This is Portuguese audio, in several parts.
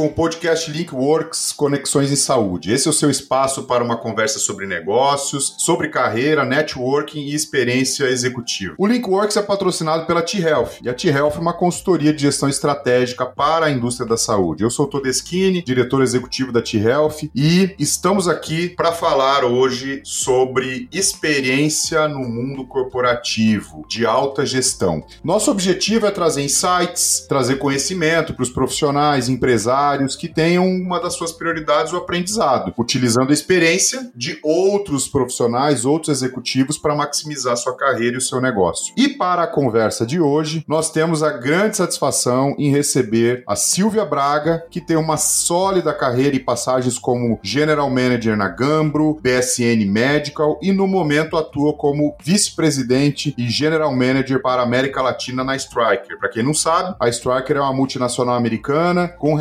Com o podcast Linkworks Conexões em Saúde. Esse é o seu espaço para uma conversa sobre negócios, sobre carreira, networking e experiência executiva. O Linkworks é patrocinado pela T-Health e a T-Health é uma consultoria de gestão estratégica para a indústria da saúde. Eu sou o Todeschini, diretor executivo da T-Health e estamos aqui para falar hoje sobre experiência no mundo corporativo de alta gestão. Nosso objetivo é trazer insights, trazer conhecimento para os profissionais, empresários que tenham uma das suas prioridades o aprendizado, utilizando a experiência de outros profissionais, outros executivos para maximizar sua carreira e o seu negócio. E para a conversa de hoje, nós temos a grande satisfação em receber a Silvia Braga, que tem uma sólida carreira e passagens como General Manager na Gambro, BSN Medical e no momento atua como vice-presidente e General Manager para a América Latina na Striker. Para quem não sabe, a Striker é uma multinacional americana com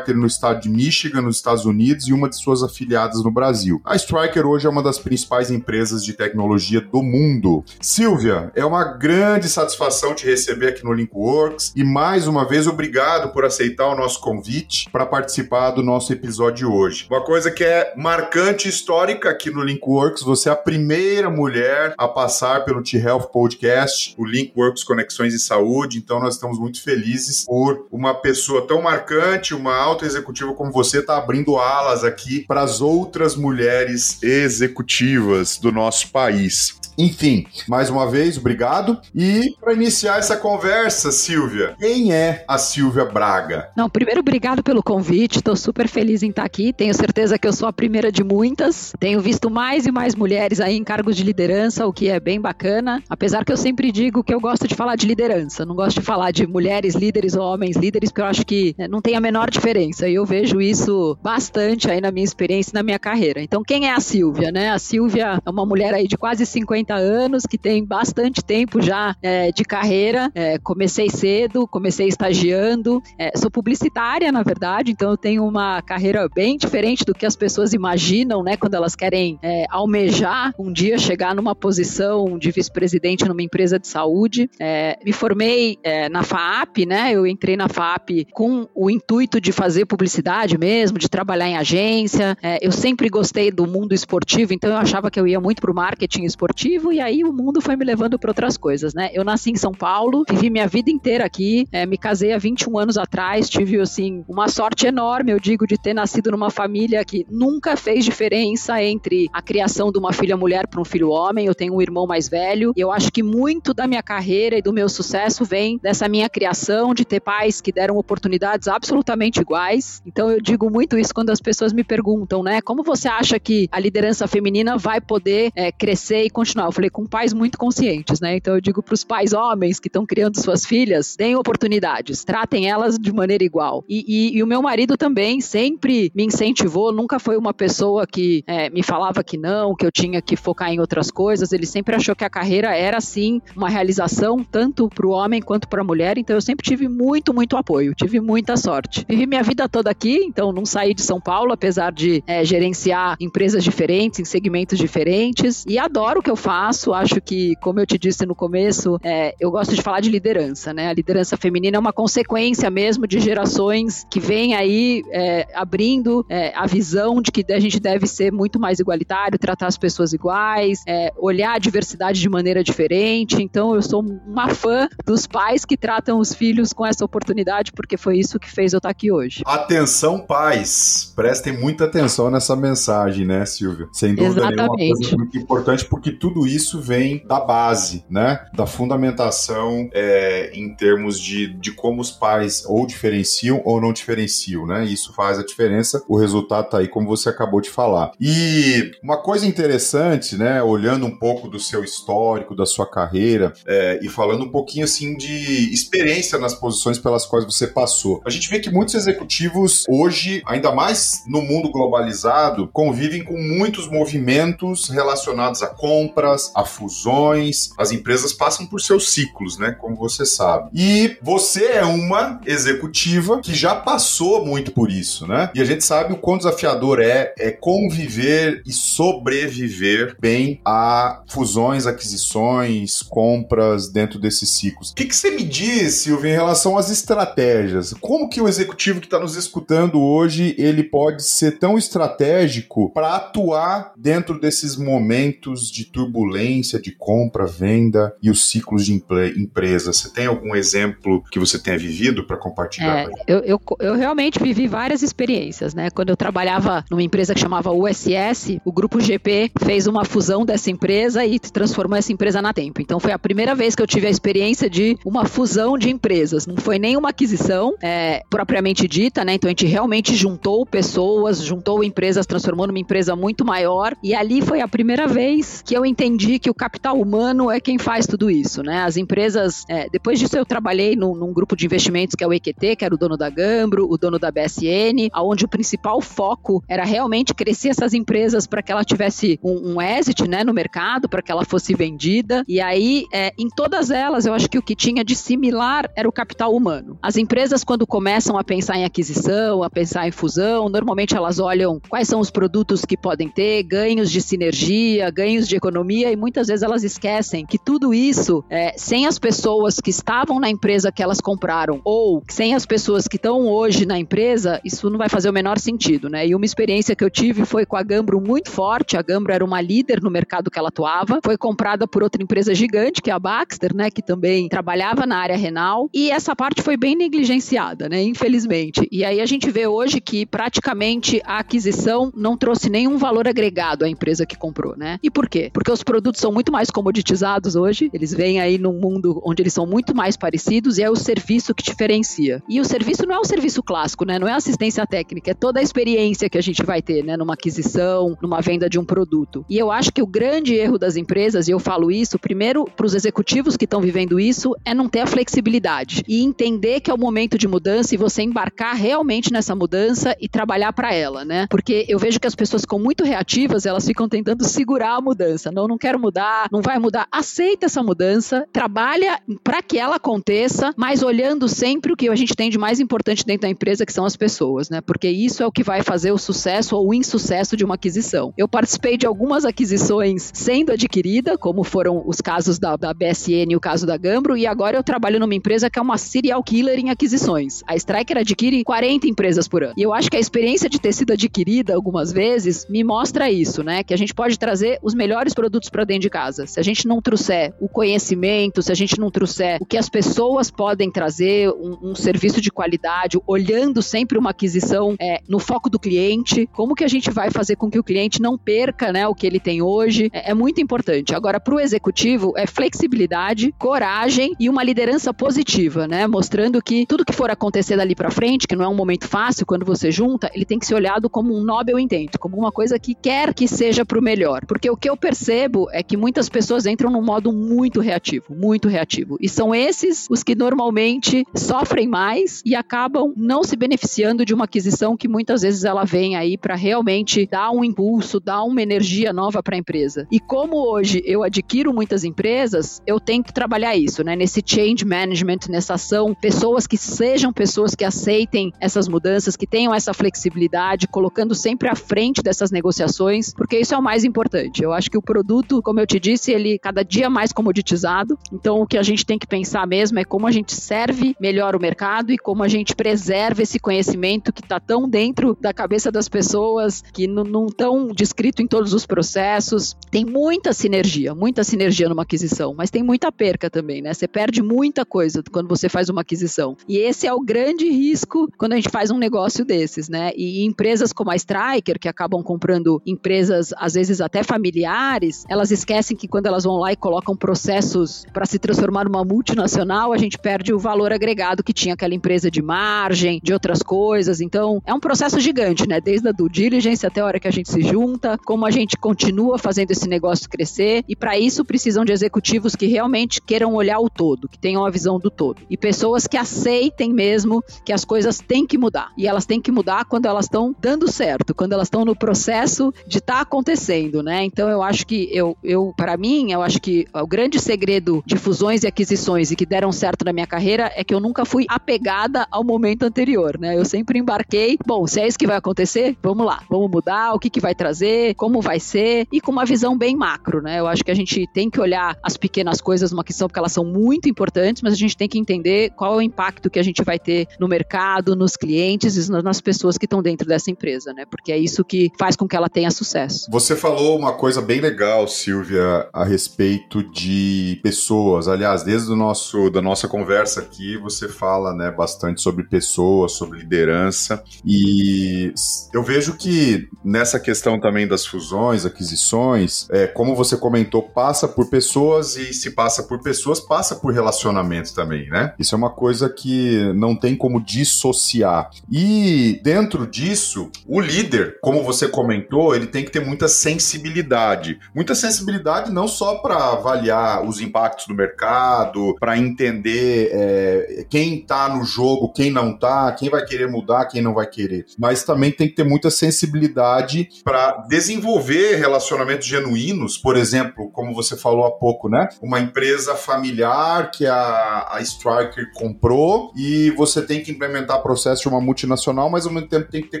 no estado de Michigan, nos Estados Unidos, e uma de suas afiliadas no Brasil. A Striker hoje é uma das principais empresas de tecnologia do mundo. Silvia, é uma grande satisfação te receber aqui no Linkworks e mais uma vez obrigado por aceitar o nosso convite para participar do nosso episódio de hoje. Uma coisa que é marcante e histórica aqui no Linkworks, você é a primeira mulher a passar pelo T-Health Podcast, o Linkworks Conexões e Saúde, então nós estamos muito felizes por uma pessoa tão marcante, uma alta executiva como você, tá abrindo alas aqui para as outras mulheres executivas do nosso país. Enfim, mais uma vez, obrigado. E para iniciar essa conversa, Silvia, quem é a Silvia Braga? Não, primeiro, obrigado pelo convite. Estou super feliz em estar aqui. Tenho certeza que eu sou a primeira de muitas. Tenho visto mais e mais mulheres aí em cargos de liderança, o que é bem bacana. Apesar que eu sempre digo que eu gosto de falar de liderança, não gosto de falar de mulheres líderes ou homens líderes, porque eu acho que né, não tem a menor diferença. E eu vejo isso bastante aí na minha experiência na minha carreira. Então, quem é a Silvia, né? A Silvia é uma mulher aí de quase 50 anos, que tem bastante tempo já é, de carreira. É, comecei cedo, comecei estagiando. É, sou publicitária, na verdade, então eu tenho uma carreira bem diferente do que as pessoas imaginam, né? Quando elas querem é, almejar um dia chegar numa posição de vice-presidente numa empresa de saúde. É, me formei é, na FAP, né? Eu entrei na FAP com o intuito de fazer publicidade mesmo, de trabalhar em agência. eu sempre gostei do mundo esportivo, então eu achava que eu ia muito para o marketing esportivo e aí o mundo foi me levando para outras coisas, né? Eu nasci em São Paulo, vivi minha vida inteira aqui, é, me casei há 21 anos atrás, tive, assim, uma sorte enorme, eu digo, de ter nascido numa família que nunca fez diferença entre a criação de uma filha mulher para um filho homem. Eu tenho um irmão mais velho e eu acho que muito da minha carreira e do meu sucesso vem dessa minha criação, de ter pais que deram oportunidades absolutamente iguais. Então eu digo muito isso quando as pessoas me perguntam, né? Como você acha que a liderança feminina vai poder é, crescer e continuar? Eu falei, com pais muito conscientes, né? Então eu digo para os pais homens que estão criando suas filhas, deem oportunidades, tratem elas de maneira igual. E, e, e, o meu marido também sempre me incentivou, nunca foi uma pessoa que é, me falava que não, que eu tinha que focar em outras coisas. Ele sempre achou que a carreira era sim uma realização tanto para o homem quanto para a mulher. Então eu sempre tive muito, muito apoio, tive muita sorte. Vivi minha vida toda aqui, então não saí de São Paulo, apesar de é, gerenciar empresas diferentes, em segmentos diferentes. E adoro o que eu faço. Acho que, como eu te disse no começo, é, eu gosto de falar de liderança, né? A liderança feminina é uma consequência mesmo de gerações que vêm aí é, abrindo é, a visão de que a gente deve ser muito mais igualitário, tratar as pessoas iguais, é, olhar a diversidade de maneira diferente. Então, eu sou uma fã dos pais que tratam os filhos com essa oportunidade, porque foi isso que fez eu estar aqui hoje. Atenção, pais! Prestem muita atenção nessa mensagem, né, Silvia? Sem dúvida Exatamente. nenhuma, uma coisa muito importante, porque tudo isso vem da base, né? Da fundamentação é, em termos de, de como os pais ou diferenciam ou não diferenciam, né? Isso faz a diferença. O resultado tá aí, como você acabou de falar. E uma coisa interessante, né? Olhando um pouco do seu histórico, da sua carreira é, e falando um pouquinho assim de experiência nas posições pelas quais você passou. A gente vê que muitos executivos hoje, ainda mais no mundo globalizado, convivem com muitos movimentos relacionados a compras, a fusões. As empresas passam por seus ciclos, né? Como você sabe. E você é uma executiva que já passou muito por isso, né? E a gente sabe o quão desafiador é, é conviver e sobreviver bem a fusões, aquisições, compras dentro desses ciclos. O que, que você me diz, Silvio, em relação às estratégias? Como que o executivo que está nos escutando hoje ele pode ser tão estratégico para atuar dentro desses momentos de turbulência, de compra, venda e os ciclos de empresa? Você tem algum exemplo que você tenha vivido para compartilhar? É, eu, eu, eu realmente vivi várias experiências, né? Quando eu trabalhava numa empresa que chamava USS, o grupo GP fez uma fusão dessa empresa e transformou essa empresa na Tempo. Então foi a primeira vez que eu tive a experiência de uma fusão de empresas. Não foi nem uma aquisição é, propriamente dita, né? Então a gente realmente juntou pessoas, juntou empresas, transformou numa empresa muito maior. E ali foi a primeira vez que eu entendi que o capital humano é quem faz tudo isso, né? As empresas, é, depois disso eu trabalhei num, num, grupo de investimentos que é o EQT, que era o dono da Gambro, o dono da BSN, aonde o principal foco era realmente crescer essas empresas para que ela tivesse um, um exit, né, no mercado, para que ela fosse vendida. E aí, é, em todas elas, eu acho que o que tinha de similar era o capital humano. As empresas, quando começam a pensar em aquisição, a pensar em fusão, normalmente elas olham quais são os produtos que podem ter, ganhos de sinergia, ganhos de economia, e muitas vezes elas esquecem que tudo isso, é, sem as pessoas que estavam na empresa que elas compraram, ou sem as pessoas que estão hoje na empresa, isso não vai fazer o menor sentido, né? E uma experiência que eu tive foi com a Gambro muito forte. A Gambro era uma líder no mercado que ela atuava, foi comprada por outra empresa gigante, que é a Baxter, né? Que também trabalhava na área renal, e essa parte foi bem negligenciada, né? Infelizmente. E aí a gente vê hoje que praticamente a aquisição não trouxe nenhum valor agregado à empresa que comprou, né? E por quê? Porque os produtos são muito mais comoditizados hoje, eles vêm aí num mundo onde eles são muito mais parecidos e é o serviço que diferencia. E o serviço não é o serviço clássico, né? Não é assistência técnica, é toda a experiência que a gente vai ter, né? Numa aquisição, numa venda de um produto. E eu acho que o grande erro das empresas, e eu falo isso, primeiro para os executivos que estão vivendo isso, é não ter a flexibilidade e entender que é o momento de mudança e você embarcar realmente nessa mudança e trabalhar para ela, né? Porque eu vejo que as pessoas ficam muito reativas, elas ficam tentando segurar a mudança. Não, não quero mudar, não vai mudar. Aceita essa mudança, trabalha para que ela aconteça, mas olhando sempre o que a gente tem de mais importante dentro da empresa, que são as pessoas, né? Porque isso é o que vai fazer o sucesso ou o insucesso de uma aquisição. Eu participei de algumas aquisições sendo adquirida, como foram os casos da, da BSN e o caso da Gambro, e agora eu trabalho numa empresa que é uma serial killer em aquisições. A Striker adquire 40 empresas por ano. E eu acho que a experiência de ter sido adquirida algumas vezes me mostra isso, né? Que a gente pode trazer os melhores produtos para dentro de casa. Se a gente não trouxer o conhecimento, se a gente não trouxer o que as pessoas podem trazer, um, um serviço de qualidade, olhando sempre uma aquisição é, no foco do cliente, como que a gente vai fazer com que o cliente não perca né, o que ele tem hoje, é, é muito importante. Agora, para o executivo, é flexibilidade, coragem e uma liderança positiva, né? Mostrando que tudo que for acontecer dali para frente, que não é um momento fácil quando você junta, ele tem que ser olhado como um Nobel intento, como uma coisa que quer que seja para o melhor. Porque o que eu percebo é que muitas pessoas entram num modo muito reativo, muito reativo. E são esses os que normalmente sofrem mais e acabam não se beneficiando de uma aquisição que muitas vezes ela vem aí para realmente dar um impulso, dar uma energia nova para a empresa. E como hoje eu adquiro muitas empresas, eu tenho que trabalhar isso, né? Nesse change management, nessa ação, pessoas que sejam pessoas que aceitem essas mudanças, que tenham essa flexibilidade, colocando sempre à frente dessas negociações, porque isso é o mais importante. Eu acho que o produto, como eu te disse, ele cada dia mais comoditizado. Então o que a gente tem que pensar mesmo é como a gente serve melhor o mercado e como a gente preserva esse conhecimento que está tão dentro da cabeça das pessoas, que não estão descrito em todos os processos. Tem muita sinergia, muita sinergia numa aquisição, mas tem muita perca também, né? Você perde muita coisa quando você faz uma aquisição. E esse é o grande risco quando a gente faz um negócio desses, né? E empresas como a Striker, que acabam comprando empresas às vezes até familiares, elas esquecem que quando elas vão lá e colocam processos para se transformar numa multinacional, a gente perde o valor agregado que tinha aquela empresa de margem, de outras coisas. Então, é um processo gigante, né? Desde a due diligence até a hora que a gente se junta, como a gente continua fazendo esse negócio crescer. E para isso precisam de executivos que realmente queiram olhar o todo, que tenham a visão do todo. E pessoas que aceitem mesmo que as coisas têm que mudar. E elas têm que mudar quando elas estão dando certo, quando elas estão no processo de estar tá acontecendo, né? Então eu acho que eu, eu para mim, eu acho que o grande segredo de fusões e aquisições e que deram certo na minha carreira é que eu nunca fui apegada ao momento anterior, né? Eu sempre embarquei, bom, se é isso que vai acontecer, vamos lá, vamos mudar, o que que vai trazer, como vai ser e com uma visão bem macro, né? Eu acho que a gente tem que olhar as pequenas coisas numa questão porque elas são muito importantes, mas a gente tem que entender qual é o impacto que a gente vai ter ter no mercado, nos clientes e nas pessoas que estão dentro dessa empresa, né? Porque é isso que faz com que ela tenha sucesso. Você falou uma coisa bem legal, Silvia, a respeito de pessoas. Aliás, desde o nosso da nossa conversa aqui, você fala, né, bastante sobre pessoas, sobre liderança e eu vejo que nessa questão também das fusões, aquisições, é, como você comentou, passa por pessoas e se passa por pessoas, passa por relacionamento também, né? Isso é uma coisa que não tem como dissociar. E dentro disso, o líder, como você comentou, ele tem que ter muita sensibilidade. Muita sensibilidade não só para avaliar os impactos do mercado, para entender é, quem está no jogo, quem não está, quem vai querer mudar, quem não vai querer, mas também tem que ter muita sensibilidade para desenvolver relacionamentos genuínos, por exemplo, como você falou há pouco, né? Uma empresa familiar que a, a Striker comprou e você tem que implementar processo de uma multinacional, mas ao mesmo tempo tem que ter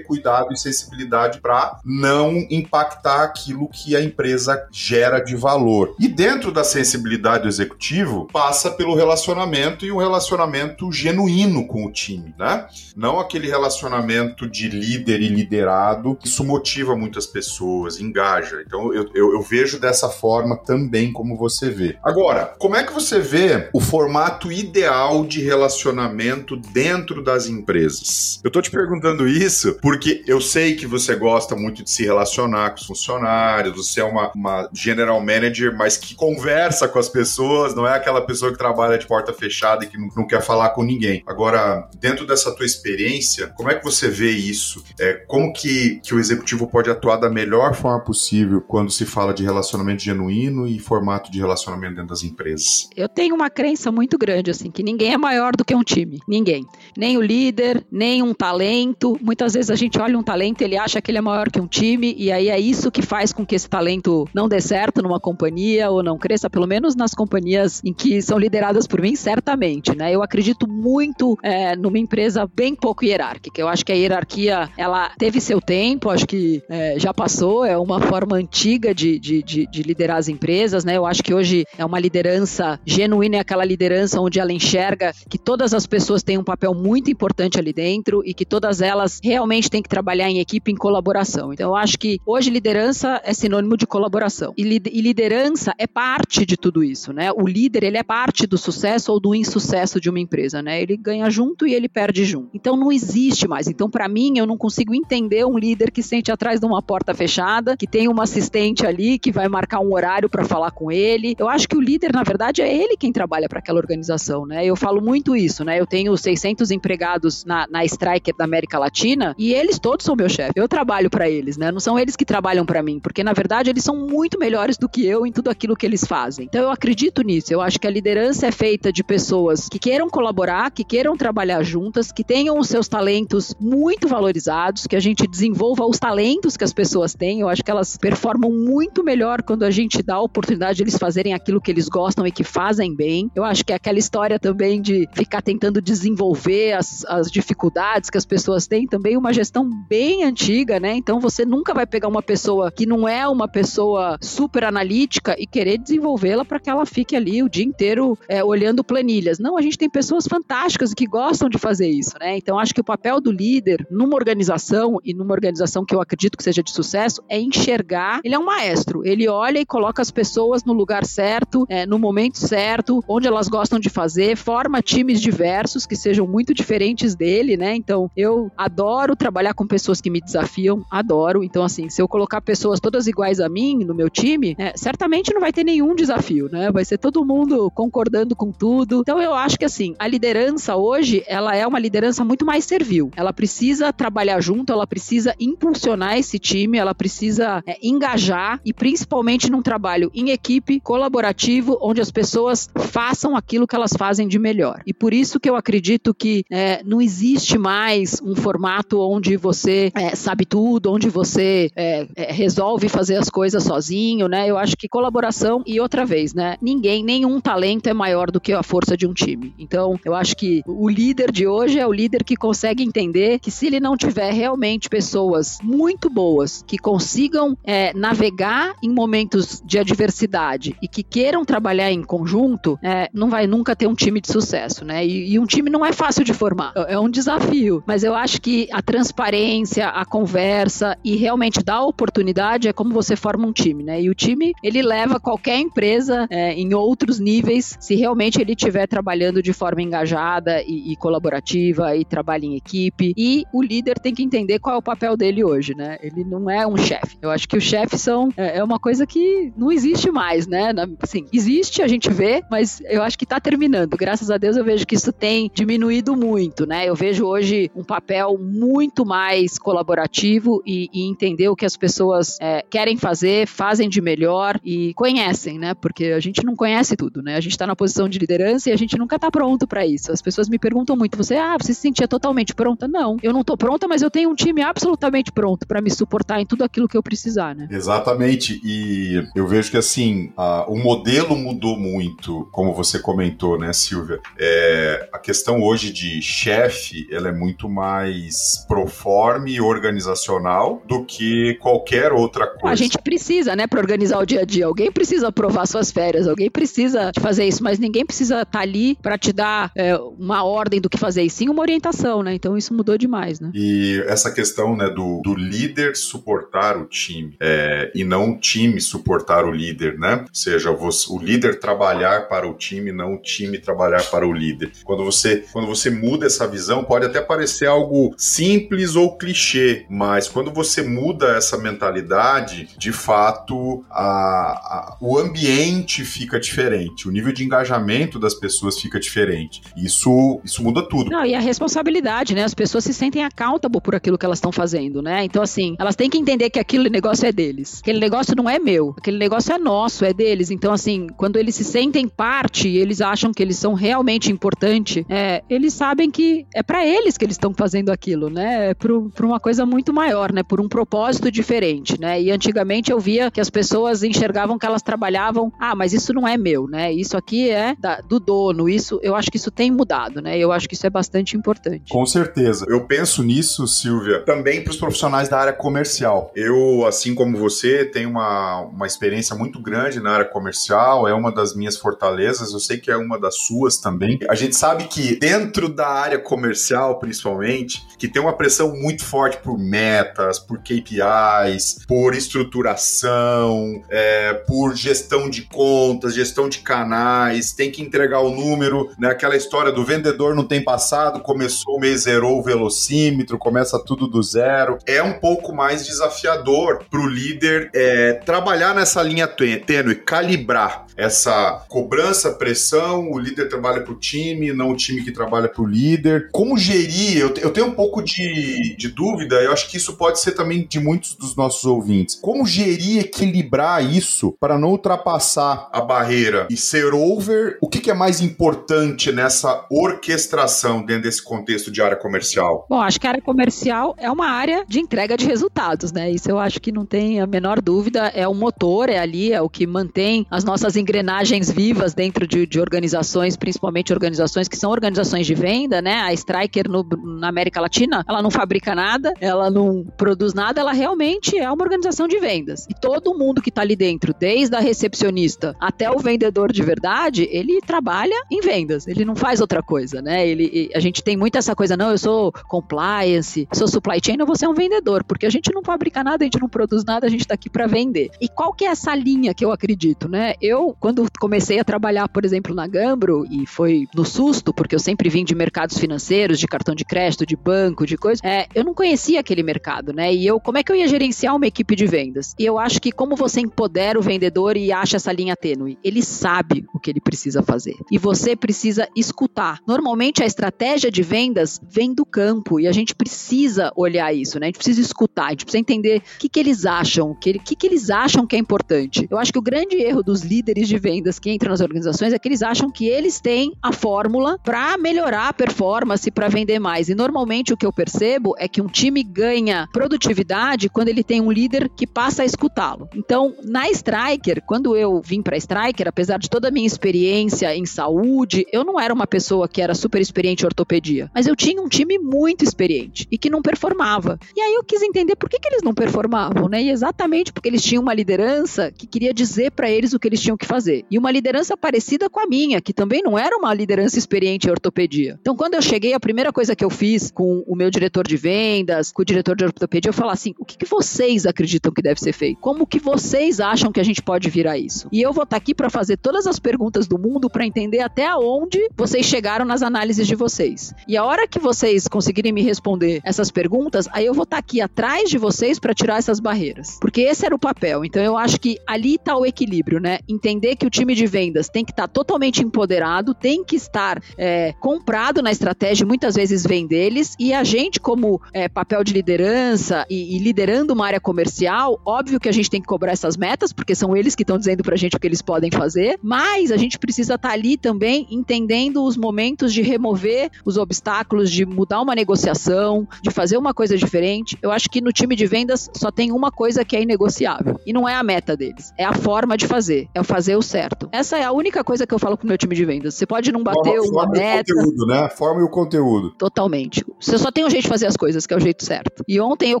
cuidado e sensibilidade para não impactar aquilo que a empresa gera de valor. E dentro da sensibilidade do executivo, passa pelo relacionamento e um relacionamento genuíno com o time, né? Não aquele relacionamento de líder e liderado. Isso motiva muitas pessoas, engaja. Então eu, eu, eu vejo dessa forma também como você vê. Agora, como é que você vê o formato ideal de relacionamento dentro das empresas? Eu tô te perguntando isso porque eu sei que você gosta muito de se relacionar com os funcionários, você é uma, uma general manager, mas que conversa com as pessoas, não é aquela pessoa que trabalha de porta fechada e que não, não quer falar com ninguém. Agora, dentro dessa tua experiência, como é que você vê isso? É, como que, que o executivo pode atuar da melhor forma possível quando se fala de relacionamento genuíno e formato de relacionamento dentro das empresas? Eu tenho uma crença muito grande, assim, que ninguém é maior do que um time. Ninguém. Nem o líder, nem um talento. Muitas vezes a gente olha um talento, ele acha que ele é maior que um time, e aí é isso que faz com que esse talento não dê certo numa companhia ou não cresça, pelo menos nas companhias em que são lideradas por mim, certamente, né? Eu acredito muito é, numa empresa bem pouco hierárquica. Eu acho que a hierarquia, ela teve seu tempo, acho que é, já passou, é uma forma antiga de, de, de, de, liderar as empresas, né? Eu acho que hoje é uma liderança genuína, é aquela liderança onde ela enxerga que todas as pessoas têm um papel muito importante ali dentro e que todas elas realmente têm que trabalhar em equipe, em colaboração. Então, eu acho que hoje liderança é sinônimo de colaboração. E, li e liderança é parte de tudo isso, né? O líder, ele é parte do sucesso ou do insucesso de uma empresa, né? Ele ganha junto e ele perde junto. Então, não existe mais. Então, para mim, eu não consigo entender um líder que sente atrás de uma porta fechada, que tem uma assistente ali que vai marcar um horário para falar com ele. Eu acho que o líder, na verdade, é ele quem trabalha para aquela organização, né? Eu falo muito isso, né? Eu tenho 600 empregados na, na Striker da América Latina e eles todos são meu chefe. Eu trabalho para eles, né? Não são eles que trabalham para mim, porque na verdade eles são muito melhores do que eu em tudo aquilo que eles fazem. Então eu acredito nisso. Eu acho que a liderança é feita de pessoas que queiram colaborar, que queiram trabalhar juntas, que tenham os seus talentos muito valorizados, que a gente desenvolva os talentos que as pessoas têm. Eu acho que elas performam muito melhor quando a gente dá a oportunidade de eles fazerem aquilo que eles gostam e que fazem bem. Eu acho que é aquela história também de ficar tentando desenvolver as, as dificuldades que as pessoas têm, também uma gestão bem antiga, né? Então você nunca vai pegar uma pessoa que não é uma pessoa super analítica e querer desenvolvê-la para que ela fique ali o dia inteiro é, olhando planilhas. Não, a gente tem pessoas fantásticas que gostam de fazer isso, né? Então acho que o papel do líder numa organização e numa organização que eu acredito que seja de sucesso é enxergar. Ele é um maestro. Ele olha e coloca as pessoas no lugar certo, é, no momento certo, onde elas gostam de fazer, forma times diversos que sejam muito diferentes dele, né? Então eu adoro trabalhar com pessoas que me desafiam, adoro. Então assim, se eu colocar pessoas todas iguais a mim no meu time, é, certamente não vai ter nenhum desafio, né? Vai ser todo mundo concordando com tudo. Então eu acho que assim, a liderança hoje, ela é uma liderança muito mais servil. Ela precisa trabalhar junto, ela precisa impulsionar esse time, ela precisa é, engajar e principalmente num trabalho em equipe, colaborativo, onde as pessoas façam aquilo que elas fazem de melhor. E por isso que eu acredito que é, não existe mais um formato onde você é, sabe tudo, onde você é, é, resolve fazer as coisas sozinho, né? Eu acho que colaboração e outra vez, né? Ninguém, nenhum talento é maior do que a força de um time. Então, eu acho que o líder de hoje é o líder que consegue entender que se ele não tiver realmente pessoas muito boas que consigam é, navegar em momentos de adversidade e que queiram trabalhar em conjunto, é, não vai nunca ter um time de sucesso, né? E, e um time não é fácil de formar, é, é um desafio. Mas eu acho que a transparência, a conversa e realmente dar oportunidade é como você forma um time, né? E o time ele leva qualquer empresa é, em outros níveis se realmente ele estiver trabalhando de forma engajada e, e colaborativa e trabalha em equipe. E o líder tem que entender qual é o papel dele hoje, né? Ele não é um chefe. Eu acho que os chefes são é, é uma coisa que não existe mais, né? Assim, existe, a gente vê, mas eu acho que está terminando. Graças a Deus eu vejo que isso tem diminuído muito, né? Eu vejo hoje um papel muito mais colaborativo e, e entender o que as pessoas é, querem fazer, fazem de melhor e conhecem, né? Porque a gente não conhece tudo, né? A gente está na posição de liderança e a gente nunca está pronto para isso. As pessoas me perguntam muito: você, ah, você se sentia totalmente pronta? Não, eu não estou pronta, mas eu tenho um time absolutamente pronto para me suportar em tudo aquilo que eu precisar, né? Exatamente. E eu vejo que assim, a, o modelo mudou muito, como você comentou, né, Silvia? É, a questão hoje de chefe, ela é muito mais proforme e organizacional do que qualquer outra coisa. A gente precisa, né, para organizar o dia a dia. Alguém precisa aprovar suas férias, alguém precisa fazer isso, mas ninguém precisa estar tá ali para te dar é, uma ordem do que fazer, e sim uma orientação, né? Então isso mudou demais, né? E essa questão, né, do, do líder suportar o time é, e não o time suportar o líder, né? Ou seja, você, o líder trabalhar para o time, não o time trabalhar para o líder. Quando você, quando você muda essa visão, pode até parecer algo simples ou clichê, mas quando você muda essa mentalidade, de fato, a, a, o ambiente fica diferente, o nível de engajamento das pessoas fica diferente. Isso, isso muda tudo. Não, e a responsabilidade, né? As pessoas se sentem accountable por aquilo que elas estão fazendo, né? Então, assim, elas têm que entender que aquele negócio é deles. Aquele negócio não é meu. Aquele negócio é nosso, é deles. Então, assim, quando eles se sentem parte eles acham que eles são realmente importantes, é, eles sabem que é para eles que eles estão fazendo aquilo, né? É por uma coisa muito maior, né? Por um propósito diferente, né? E antigamente eu via que as pessoas enxergavam que elas trabalhavam, ah, mas isso não é meu, né? Isso aqui é da, do dono. Isso, eu acho que isso tem mudado, né? Eu acho que isso é bastante importante. Com certeza. Eu penso nisso, Silvia, também para os profissionais da área comercial. Eu, assim como você, tenho uma, uma experiência muito grande na área comercial, é uma das minhas fortalezas, eu sei que é uma das suas também. A gente sabe que dentro da área comercial, principalmente, que tem uma pressão muito forte por metas, por KPIs, por estruturação, é, por gestão de contas, gestão de canais, tem que entregar o número, né? Aquela história do vendedor não tem passado, começou o mês, zerou o velocímetro, começa tudo do zero. É um pouco mais desafiador para o líder é, trabalhar nessa linha tênue, calibrar essa cobrança, pressão, o líder trabalha para o time, não o time que trabalha para o líder. Como gerir? Eu, eu tenho um pouco de, de dúvida, eu acho que isso pode ser também de muitos dos nossos ouvintes. Como gerir, equilibrar isso para não ultrapassar a barreira e ser over? O que, que é mais importante nessa orquestração dentro desse contexto de área comercial? Bom, acho que a área comercial é uma área de entrega de resultados, né? Isso eu acho que não tem a menor dúvida. É o motor, é ali, é o que mantém as nossas engrenagens vivas dentro de, de organizações, principalmente organizações que são organizações de venda, né? A Striker no, na América Latina, ela não fabrica nada, ela não produz nada, ela realmente é uma organização de vendas. E todo mundo que está ali dentro, desde a recepcionista até o vendedor de verdade, ele trabalha em vendas, ele não faz outra coisa, né? Ele, a gente tem muito essa coisa, não, eu sou compliance, sou supply chain, vou ser um vendedor, porque a gente não fabrica nada, a gente não produz nada, a gente está aqui para vender. E qual que é essa linha que eu acredito, né? Eu quando comecei a trabalhar, por exemplo, na Gambro, e foi no susto, porque eu sempre vim de mercados financeiros, de cartão de crédito, de banco, de coisa, é, eu não conhecia aquele mercado, né? E eu, como é que eu ia gerenciar uma equipe de vendas? E eu acho que como você empodera o vendedor e acha essa linha tênue, ele sabe o que ele precisa fazer. E você precisa escutar. Normalmente a estratégia de vendas vem do campo e a gente precisa olhar isso, né? A gente precisa escutar, a gente precisa entender o que, que eles acham, o que, que, que eles acham que é importante. Eu acho que o grande erro dos líderes de vendas que entram nas organizações é que eles acham que eles têm a fórmula para melhorar a performance, para vender mais. E normalmente o que eu percebo é que um time ganha produtividade quando ele tem um líder que passa a escutá-lo. Então, na Striker, quando eu vim para Striker, apesar de toda a minha experiência em saúde, eu não era uma pessoa que era super experiente em ortopedia, mas eu tinha um time muito experiente e que não performava. E aí eu quis entender por que, que eles não performavam, né? E exatamente porque eles tinham uma liderança que queria dizer para eles o que eles tinham que fazer. E uma liderança parecida com a minha, que também não era uma liderança experiente em ortopedia. Então, quando eu cheguei, a primeira coisa que eu fiz com o meu diretor de vendas, com o diretor de ortopedia, eu falar assim: o que, que vocês acreditam que deve ser feito? Como que vocês acham que a gente pode virar isso? E eu vou estar tá aqui para fazer todas as perguntas do mundo para entender até onde vocês chegaram nas análises de vocês. E a hora que vocês conseguirem me responder essas perguntas, aí eu vou estar tá aqui atrás de vocês para tirar essas barreiras. Porque esse era o papel. Então eu acho que ali está o equilíbrio, né? Entender que o time de vendas tem que estar tá totalmente empoderado, tem que estar é, comprado na estratégia, muitas vezes vem deles, e a gente, como é, papel de liderança e, e, liderando uma área comercial, óbvio que a gente tem que cobrar essas metas, porque são eles que estão dizendo pra gente o que eles podem fazer, mas a gente precisa estar tá ali também entendendo os momentos de remover os obstáculos, de mudar uma negociação, de fazer uma coisa diferente. Eu acho que no time de vendas só tem uma coisa que é inegociável, e não é a meta deles, é a forma de fazer, é o fazer o certo. Essa é a única coisa que eu falo pro meu time de vendas. Você pode não bater forma, uma forma meta. E o conteúdo, né? Forma e o conteúdo. Totalmente. Você só tem um jeito de fazer as coisas, que é o jeito certo. E ontem eu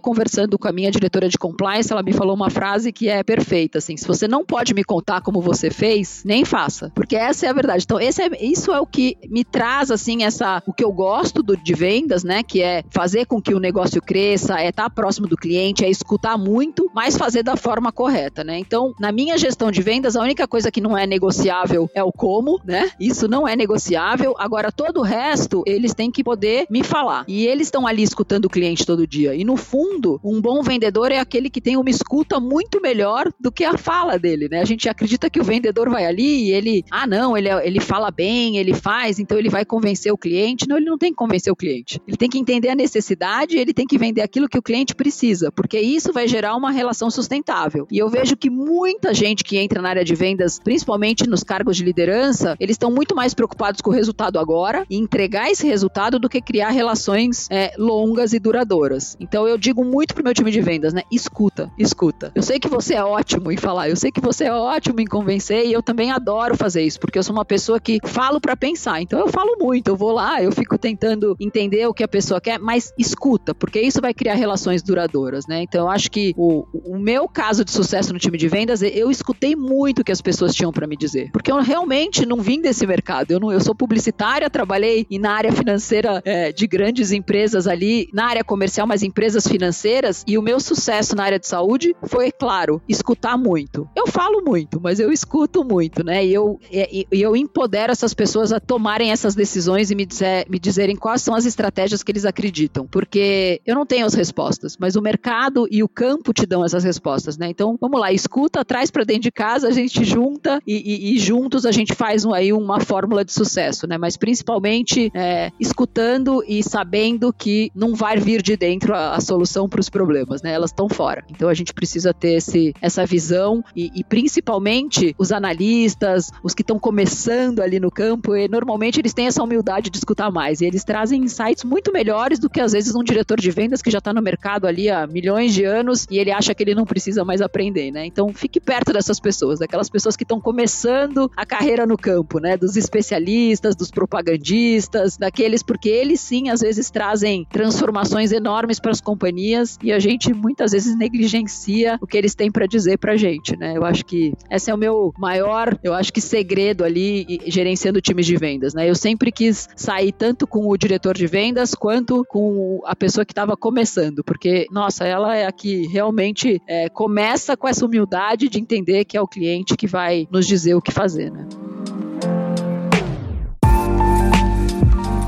conversando com a minha diretora de compliance, ela me falou uma frase que é perfeita, assim, se você não pode me contar como você fez, nem faça, porque essa é a verdade. Então, esse é, isso é o que me traz assim essa o que eu gosto do, de vendas, né, que é fazer com que o negócio cresça, é estar tá próximo do cliente, é escutar muito, mas fazer da forma correta, né? Então, na minha gestão de vendas, a única coisa que não é negociável é o como, né? Isso não é negociável. Agora todo o resto, eles têm que poder me falar. E eles estão ali escutando o cliente todo dia. E no fundo, um bom vendedor é aquele que tem uma escuta muito melhor do que a fala dele, né? A gente acredita que o vendedor vai ali e ele, ah, não, ele, ele fala bem, ele faz, então ele vai convencer o cliente. Não, ele não tem que convencer o cliente. Ele tem que entender a necessidade, ele tem que vender aquilo que o cliente precisa, porque isso vai gerar uma relação sustentável. E eu vejo que muita gente que entra na área de vendas, principalmente nos cargos de liderança, eles estão muito mais preocupados com o resultado agora e entregar esse resultado do que criar relações é, longas e duradouras. Então eu digo muito pro meu time de vendas, né? Escuta, escuta. Eu sei que você é ótimo em falar, eu sei que você é ótimo em convencer e eu também adoro fazer isso, porque eu sou uma pessoa que falo para pensar. Então eu falo muito, eu vou lá, eu fico tentando entender o que a pessoa quer, mas escuta, porque isso vai criar relações duradouras, né? Então eu acho que o, o meu caso de sucesso no time de vendas, eu escutei muito o que as pessoas tinham para me dizer, porque eu realmente não vim desse mercado. Eu, não, eu sou publicitária, trabalhei na área financeira é, de grandes empresas ali, na área comercial, mas empresas financeiras, e o meu sucesso na área de saúde foi, claro, escutar muito. Eu falo muito, mas eu escuto muito, né? E eu, e, e eu empodero essas pessoas a tomarem essas decisões e me, dizer, me dizerem quais são as estratégias que eles acreditam. Porque eu não tenho as respostas, mas o mercado e o campo te dão essas respostas, né? Então, vamos lá, escuta, traz para dentro de casa, a gente junta e, e, e juntos a gente faz um, aí uma fórmula de sucesso, né? Mas principalmente é, escutando e sabendo que não vai vir de dentro a, a solução para os problemas, né? Elas estão fora. Então a gente precisa ter esse, essa visão e, e principalmente os analistas, os que estão começando ali no campo, e normalmente eles têm essa humildade de escutar mais e eles trazem insights muito melhores do que às vezes um diretor de vendas que já está no mercado ali há milhões de anos e ele acha que ele não precisa mais aprender, né? Então fique perto dessas pessoas, daquelas pessoas que estão começando a carreira no campo, né? Dos especialistas, dos propagandistas, daqueles porque eles sim às vezes trazem transformações enormes para as companhias e a gente muitas vezes negligencia o que eles têm para dizer para a gente, né? Eu acho que esse é o meu maior, eu acho que segredo ali gerenciando times de vendas, né? Eu sempre quis sair tanto com o diretor de vendas quanto com a pessoa que estava começando, porque nossa, ela é a que realmente é, começa com essa humildade de entender que é o cliente que vai nos dizer o que fazer, né?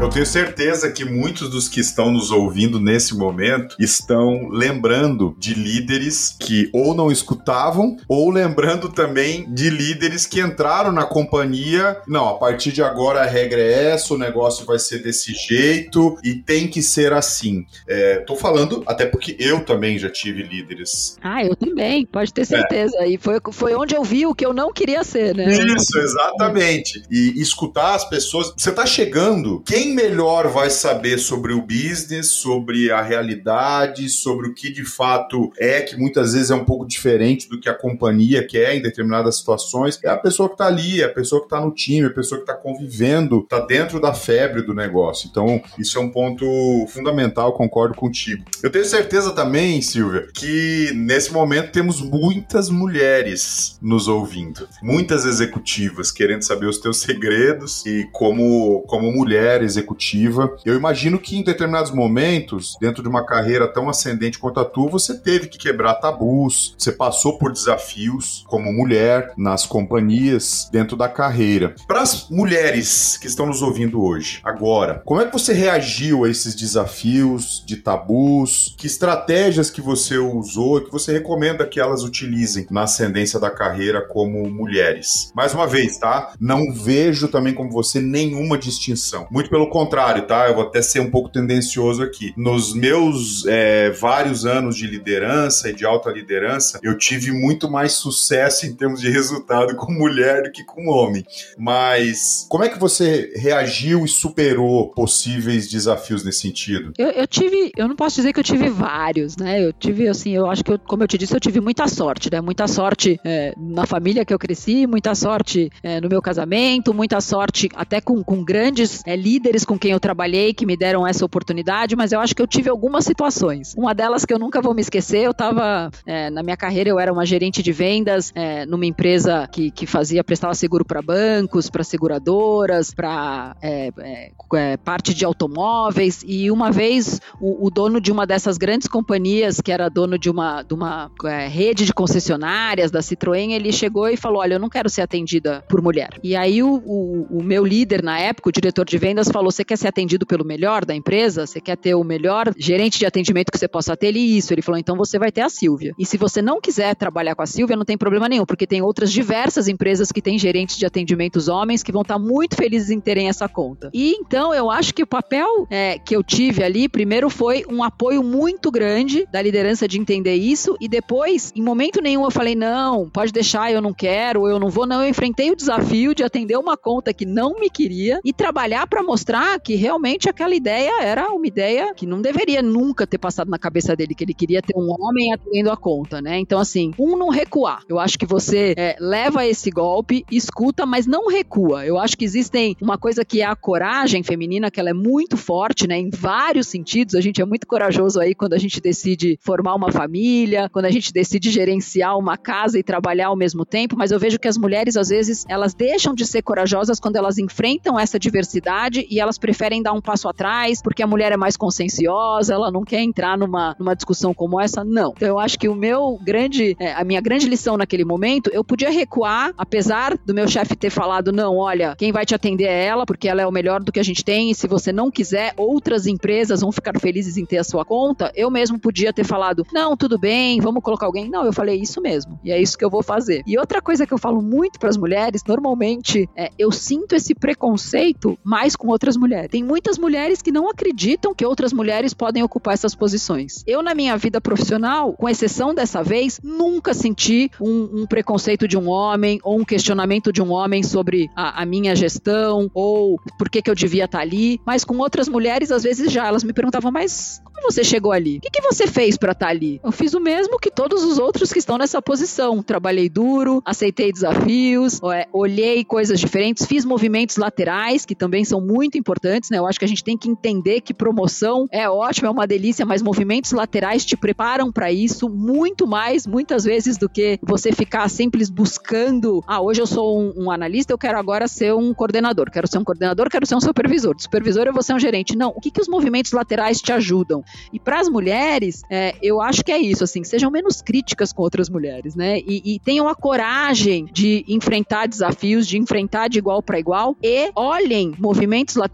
Eu tenho certeza que muitos dos que estão nos ouvindo nesse momento estão lembrando de líderes que ou não escutavam, ou lembrando também de líderes que entraram na companhia. Não, a partir de agora a regra é essa, o negócio vai ser desse jeito e tem que ser assim. É, tô falando até porque eu também já tive líderes. Ah, eu também, pode ter certeza. É. E foi, foi onde eu vi o que eu não queria ser, né? Isso, exatamente. E escutar as pessoas. Você tá chegando, quem melhor vai saber sobre o business, sobre a realidade, sobre o que de fato é, que muitas vezes é um pouco diferente do que a companhia quer em determinadas situações. É a pessoa que tá ali, é a pessoa que tá no time, é a pessoa que tá convivendo, tá dentro da febre do negócio. Então, isso é um ponto fundamental, concordo contigo. Eu tenho certeza também, Silvia, que nesse momento temos muitas mulheres nos ouvindo, muitas executivas querendo saber os teus segredos e como, como mulher executiva. Eu imagino que em determinados momentos, dentro de uma carreira tão ascendente quanto a tua, você teve que quebrar tabus, você passou por desafios como mulher nas companhias dentro da carreira. Para as mulheres que estão nos ouvindo hoje, agora, como é que você reagiu a esses desafios de tabus? Que estratégias que você usou e que você recomenda que elas utilizem na ascendência da carreira como mulheres? Mais uma vez, tá? Não vejo também como você nenhuma distinção. Muito pelo contrário, tá? Eu vou até ser um pouco tendencioso aqui. Nos meus é, vários anos de liderança e de alta liderança, eu tive muito mais sucesso em termos de resultado com mulher do que com homem. Mas como é que você reagiu e superou possíveis desafios nesse sentido? Eu, eu tive, eu não posso dizer que eu tive vários, né? Eu tive, assim, eu acho que, eu, como eu te disse, eu tive muita sorte, né? Muita sorte é, na família que eu cresci, muita sorte é, no meu casamento, muita sorte até com, com grandes é, líderes com quem eu trabalhei que me deram essa oportunidade, mas eu acho que eu tive algumas situações. Uma delas que eu nunca vou me esquecer, eu estava é, na minha carreira, eu era uma gerente de vendas é, numa empresa que, que fazia, prestava seguro para bancos, para seguradoras, para é, é, é, parte de automóveis, e uma vez o, o, dono de uma dessas grandes companhias, que era dono de uma, de uma rede de concessionárias da Citroën, ele chegou e falou: Olha, eu não quero ser atendida por mulher. E aí o, o, o meu líder na época, o diretor de vendas, falou: Você quer ser atendido pelo melhor da empresa? Você quer ter o melhor gerente de atendimento que você possa ter? Ele, isso. Ele falou: Então você vai ter a Silvia. E se você não quiser trabalhar com a Silvia, não tem problema nenhum, porque tem outras diversas empresas que têm gerentes de atendimentos homens que vão estar muito felizes em terem essa conta. E então eu acho que o papel é, que eu tive ali, primeiro foi um apoio muito grande da liderança de entender isso, e depois, em momento nenhum, eu falei: Não, pode deixar, eu não quero, eu não vou, não. Eu enfrentei o desafio de atender uma conta que não me queria e trabalhar para mostrar que realmente aquela ideia era uma ideia que não deveria nunca ter passado na cabeça dele, que ele queria ter um homem atendendo a conta, né? Então, assim, um não recuar. Eu acho que você é, leva esse golpe, escuta, mas não recua. Eu acho que existem uma coisa que é a coragem feminina, que ela é muito forte, né? Em vários sentidos. A gente é muito corajoso aí quando a gente decide formar uma família, quando a gente decide gerenciar uma casa e trabalhar ao mesmo tempo, mas eu vejo que as mulheres, às vezes, elas deixam de ser corajosas quando elas enfrentam essa diversidade e elas preferem dar um passo atrás porque a mulher é mais conscienciosa, ela não quer entrar numa, numa discussão como essa, não. Então eu acho que o meu grande, é, a minha grande lição naquele momento, eu podia recuar, apesar do meu chefe ter falado, não, olha, quem vai te atender é ela, porque ela é o melhor do que a gente tem, e se você não quiser, outras empresas vão ficar felizes em ter a sua conta, eu mesmo podia ter falado, não, tudo bem, vamos colocar alguém. Não, eu falei isso mesmo, e é isso que eu vou fazer. E outra coisa que eu falo muito para as mulheres, normalmente, é, eu sinto esse preconceito mais com outras mulheres. Tem muitas mulheres que não acreditam que outras mulheres podem ocupar essas posições. Eu, na minha vida profissional, com exceção dessa vez, nunca senti um, um preconceito de um homem ou um questionamento de um homem sobre a, a minha gestão ou por que, que eu devia estar ali. Mas com outras mulheres, às vezes já elas me perguntavam, mas como você chegou ali? O que, que você fez para estar ali? Eu fiz o mesmo que todos os outros que estão nessa posição. Trabalhei duro, aceitei desafios, olhei coisas diferentes, fiz movimentos laterais que também são muito importantes, né? Eu acho que a gente tem que entender que promoção é ótimo, é uma delícia, mas movimentos laterais te preparam para isso muito mais, muitas vezes, do que você ficar simples buscando. Ah, hoje eu sou um, um analista, eu quero agora ser um coordenador. Quero ser um coordenador, quero ser um supervisor. De supervisor eu vou ser um gerente. Não. O que, que os movimentos laterais te ajudam? E para as mulheres, é, eu acho que é isso, assim, sejam menos críticas com outras mulheres, né? E, e tenham a coragem de enfrentar desafios, de enfrentar de igual para igual e olhem movimentos laterais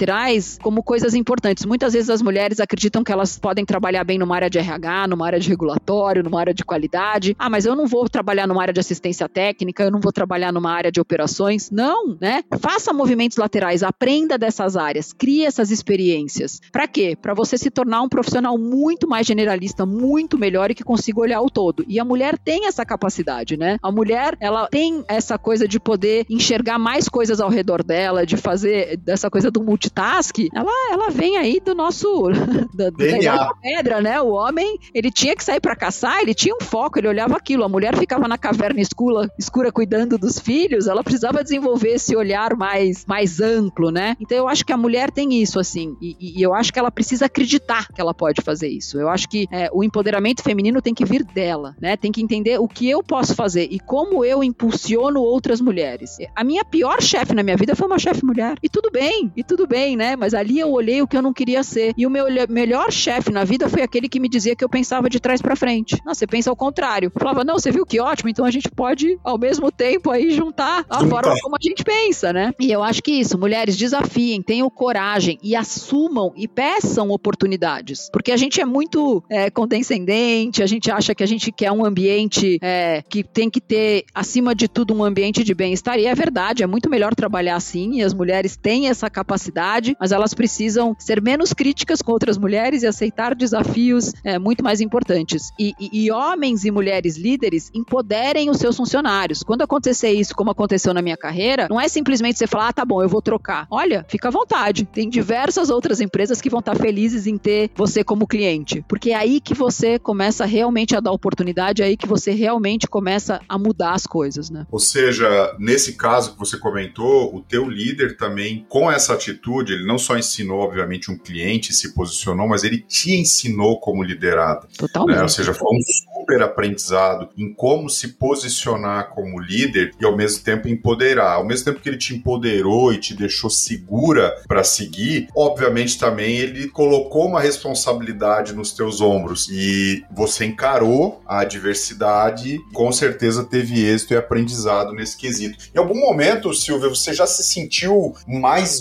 como coisas importantes. Muitas vezes as mulheres acreditam que elas podem trabalhar bem numa área de RH, numa área de regulatório, numa área de qualidade. Ah, mas eu não vou trabalhar numa área de assistência técnica, eu não vou trabalhar numa área de operações. Não, né? Faça movimentos laterais, aprenda dessas áreas, crie essas experiências. Para quê? Para você se tornar um profissional muito mais generalista, muito melhor e que consiga olhar o todo. E a mulher tem essa capacidade, né? A mulher, ela tem essa coisa de poder enxergar mais coisas ao redor dela, de fazer dessa coisa do multitask. Ela, ela vem aí do nosso da, da pedra, né? O homem, ele tinha que sair para caçar, ele tinha um foco, ele olhava aquilo. A mulher ficava na caverna escura, escura cuidando dos filhos, ela precisava desenvolver esse olhar mais, mais amplo, né? Então eu acho que a mulher tem isso, assim, e, e eu acho que ela precisa acreditar que ela pode fazer isso. Eu acho que é, o empoderamento feminino tem que vir dela, né? Tem que entender o que eu posso fazer e como eu impulsiono outras mulheres. A minha pior chefe na minha vida foi uma chefe mulher. E tudo bem, e tudo bem, né? Mas ali eu olhei o que eu não queria ser. E o meu melhor chefe na vida foi aquele que me dizia que eu pensava de trás para frente. Não, você pensa ao contrário. Eu falava, não, você viu que ótimo, então a gente pode ao mesmo tempo aí juntar a Juntar. forma como a gente pensa, né? E eu acho que isso, mulheres desafiem, tenham coragem e assumam e peçam oportunidades. Porque a gente é muito é, condescendente, a gente acha que a gente quer um ambiente é, que tem que ter, acima de tudo, um ambiente de bem-estar. E é verdade, é muito melhor trabalhar assim, e as mulheres têm essa capacidade, mas elas precisam ser menos críticas com outras mulheres e aceitar desafios é, muito mais importantes. E, e, e homens e mulheres líderes empoderem os seus funcionários. Quando acontecer isso, como aconteceu na minha carreira, não é simplesmente você falar, ah, tá bom, eu vou trocar. Olha, fica à vontade. Tem diversas outras empresas que vão estar felizes em ter você como cliente. Porque é aí que você começa realmente a dar oportunidade, é aí que você realmente começa a mudar as coisas, né? Ou seja, nesse caso que você comentou, o teu líder também, com essa atitude, ele não só ensinou, obviamente, um cliente, se posicionou, mas ele te ensinou como liderado. Totalmente. Né? Ou seja, foi um super aprendizado em como se posicionar como líder e ao mesmo tempo empoderar. Ao mesmo tempo que ele te empoderou e te deixou segura para seguir, obviamente também ele colocou uma responsabilidade nos teus ombros e você encarou a adversidade, com certeza teve êxito e aprendizado nesse quesito. Em algum momento, Silvia, você já se sentiu mais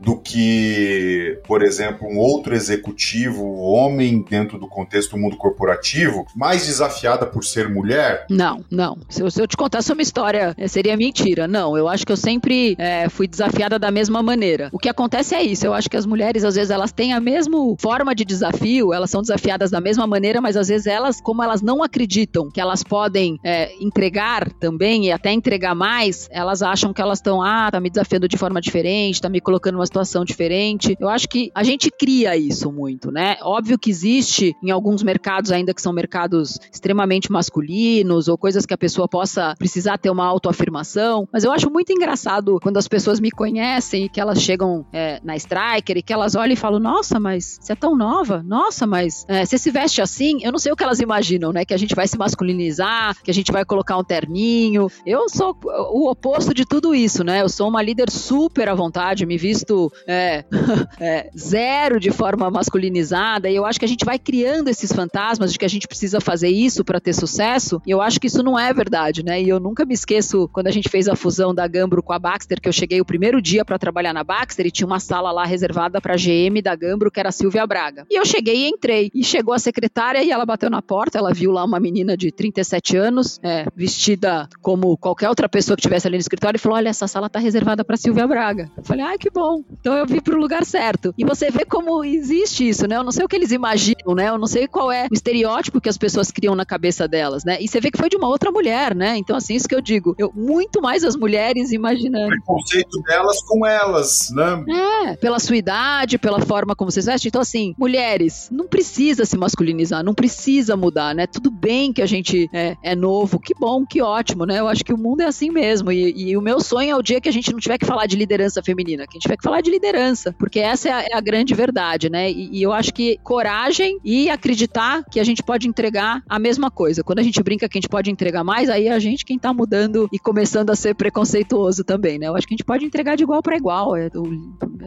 do que, por exemplo, um outro executivo, homem dentro do contexto do mundo corporativo, mais desafiada por ser mulher? Não, não. Se eu, se eu te contasse uma história, eh, seria mentira. Não, eu acho que eu sempre é, fui desafiada da mesma maneira. O que acontece é isso. Eu acho que as mulheres, às vezes, elas têm a mesma forma de desafio, elas são desafiadas da mesma maneira, mas às vezes elas, como elas não acreditam que elas podem é, entregar também e até entregar mais, elas acham que elas estão, ah, tá me desafiando de forma diferente, tá me colocando numa situação diferente. Eu acho que a gente cria isso muito, né? Óbvio que existe em alguns mercados ainda que são mercados extremamente masculinos ou coisas que a pessoa possa precisar ter uma autoafirmação, mas eu acho muito engraçado quando as pessoas me conhecem e que elas chegam é, na Striker e que elas olham e falam, nossa, mas você é tão nova, nossa, mas é, você se veste assim, eu não sei o que elas imaginam, né? Que a gente vai se masculinizar, que a gente vai colocar um terninho. Eu sou o oposto de tudo isso, né? Eu sou uma líder super à vontade, me visto é, é, zero de forma masculinizada, e eu acho que a gente vai criando esses fantasmas de que a gente precisa fazer isso para ter sucesso, e eu acho que isso não é verdade, né? E eu nunca me esqueço quando a gente fez a fusão da Gambro com a Baxter, que eu cheguei o primeiro dia para trabalhar na Baxter e tinha uma sala lá reservada para GM da Gambro, que era a Silvia Braga. E eu cheguei e entrei. E chegou a secretária e ela bateu na porta, ela viu lá uma menina de 37 anos, é, vestida como qualquer outra pessoa que estivesse ali no escritório e falou: Olha, essa sala tá reservada para Silvia Braga. Eu falei: Ah, que bom. Então eu vim pro lugar certo. E você vê como existe isso, né? Eu não sei o que eles imaginam, né? Eu não sei qual é o estereótipo que as pessoas criam na cabeça delas, né? E você vê que foi de uma outra mulher, né? Então, assim, isso que eu digo. Eu, muito mais as mulheres imaginando. O conceito delas com elas, né? É, pela sua idade, pela forma como vocês vestem. Então, assim, mulheres, não precisa se masculinizar, não precisa mudar, né? Tudo bem que a gente é, é novo, que bom, que ótimo, né? Eu acho que o mundo é assim mesmo. E, e, o meu sonho é o dia que a gente não tiver que falar de liderança feminina, que a gente que falar de liderança, porque essa é a, é a grande verdade, né? E, e eu acho que coragem e acreditar que a gente pode entregar a mesma coisa. Quando a gente brinca que a gente pode entregar mais, aí é a gente quem tá mudando e começando a ser preconceituoso também, né? Eu acho que a gente pode entregar de igual para igual. É, eu,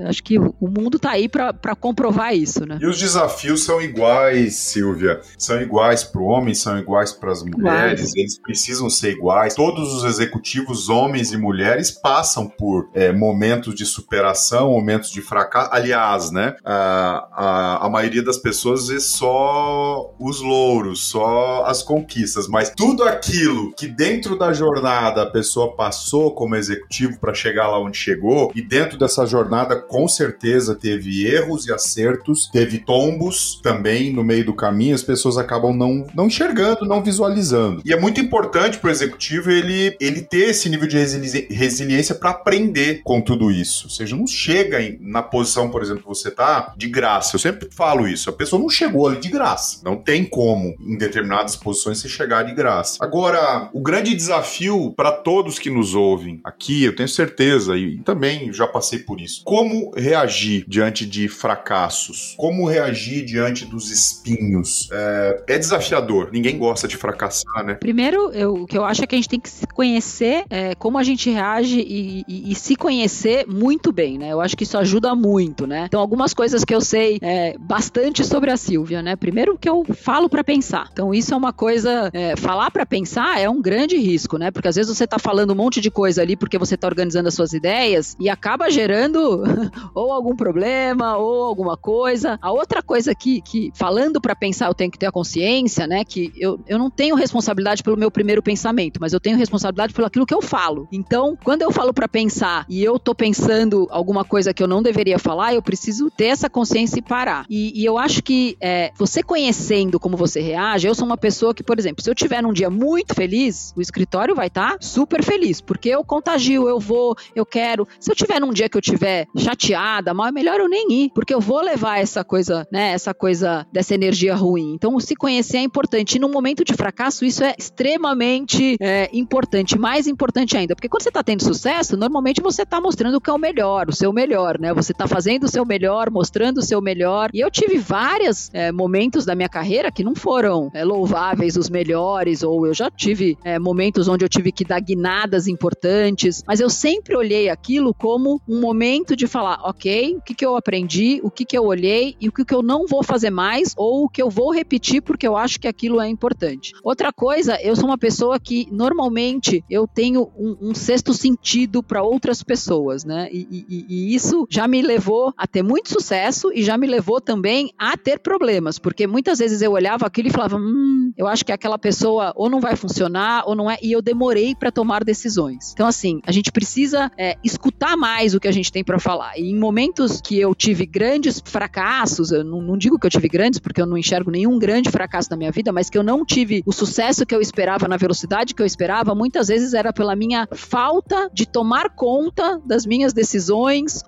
acho que o mundo tá aí para comprovar isso, né? E os desafios são iguais, Silvia. São iguais para o homem, são iguais para as mulheres. Eles precisam ser iguais. Todos os executivos, homens e mulheres, passam por é, momentos de superação, momentos de fracasso. Aliás, né? A, a, a maioria das pessoas vê só os louros, só as conquistas, mas tudo aquilo que dentro da jornada a pessoa passou como executivo para chegar lá onde chegou, e dentro dessa jornada com certeza teve erros e acertos, teve tombos também no meio do caminho, as pessoas acabam não, não enxergando, não visualizando. E é muito importante para o executivo ele, ele ter esse nível de resili resiliência para aprender com tudo isso. Ou seja, não chega em, na posição, por exemplo, que você tá de graça. Eu sempre falo isso. A pessoa não chegou ali de graça. Não tem como, em determinadas posições, você chegar de graça. Agora, o grande desafio para todos que nos ouvem aqui, eu tenho certeza, e também já passei por isso. Como reagir diante de fracassos? Como reagir diante dos espinhos? É, é desafiador. Ninguém gosta de fracassar, né? Primeiro, eu, o que eu acho é que a gente tem que se conhecer é, como a gente reage e, e, e, se conhecer muito bem, né? Eu acho que isso ajuda muito, né? Então, algumas coisas que eu sei é, bastante sobre a Silvia, né? Primeiro, que eu falo para pensar. Então, isso é uma coisa. É, falar para pensar é um grande risco, né? Porque às vezes você tá falando um monte de coisa ali porque você tá organizando as suas ideias e acaba gerando ou algum problema ou alguma coisa. A outra coisa que, que falando para pensar, eu tenho que ter a consciência, né? Que eu, eu não tenho responsabilidade pelo meu primeiro pensamento, mas eu tenho responsabilidade pelo aquilo que eu falo. Então, quando eu falo para pensar e eu tô pensando alguma coisa que eu não deveria falar, eu preciso ter essa consciência e parar. E, e eu acho que é, você conhecendo como você reage, eu sou uma pessoa que, por exemplo, se eu tiver num dia muito feliz, o escritório vai estar tá super feliz, porque eu contagio, eu vou, eu quero. Se eu tiver num dia que eu tiver chateada, mal é melhor eu nem ir, porque eu vou levar essa coisa, né, essa coisa dessa energia ruim. Então, se conhecer é importante. E no momento de fracasso, isso é extremamente é, importante, mais importante ainda, porque quando você está tendo sucesso, normalmente você está mostrando que é o melhor, o seu melhor, né? Você está fazendo o seu melhor, mostrando o seu melhor. E eu tive vários é, momentos da minha carreira que não foram é, louváveis, os melhores, ou eu já tive é, momentos onde eu tive que dar guinadas importantes, mas eu sempre olhei aquilo como um momento de falar, ok, o que, que eu aprendi, o que, que eu olhei e o que, que eu não vou fazer mais, ou o que eu vou repetir porque eu acho que aquilo é importante. Outra coisa, eu sou uma pessoa que normalmente eu tenho um, um sexto sentido para outras pessoas, né? E, e, e, isso já me levou a ter muito sucesso e já me levou também a ter problemas, porque muitas vezes eu olhava aquilo e falava, hum, eu acho que aquela pessoa ou não vai funcionar ou não é, e eu demorei para tomar decisões. Então, assim, a gente precisa é, escutar mais o que a gente tem para falar. E em momentos que eu tive grandes fracassos, eu não, não digo que eu tive grandes, porque eu não enxergo nenhum grande fracasso na minha vida, mas que eu não tive o sucesso que eu esperava na velocidade que eu esperava, muitas vezes era pela minha falta de tomar conta das minhas decisões,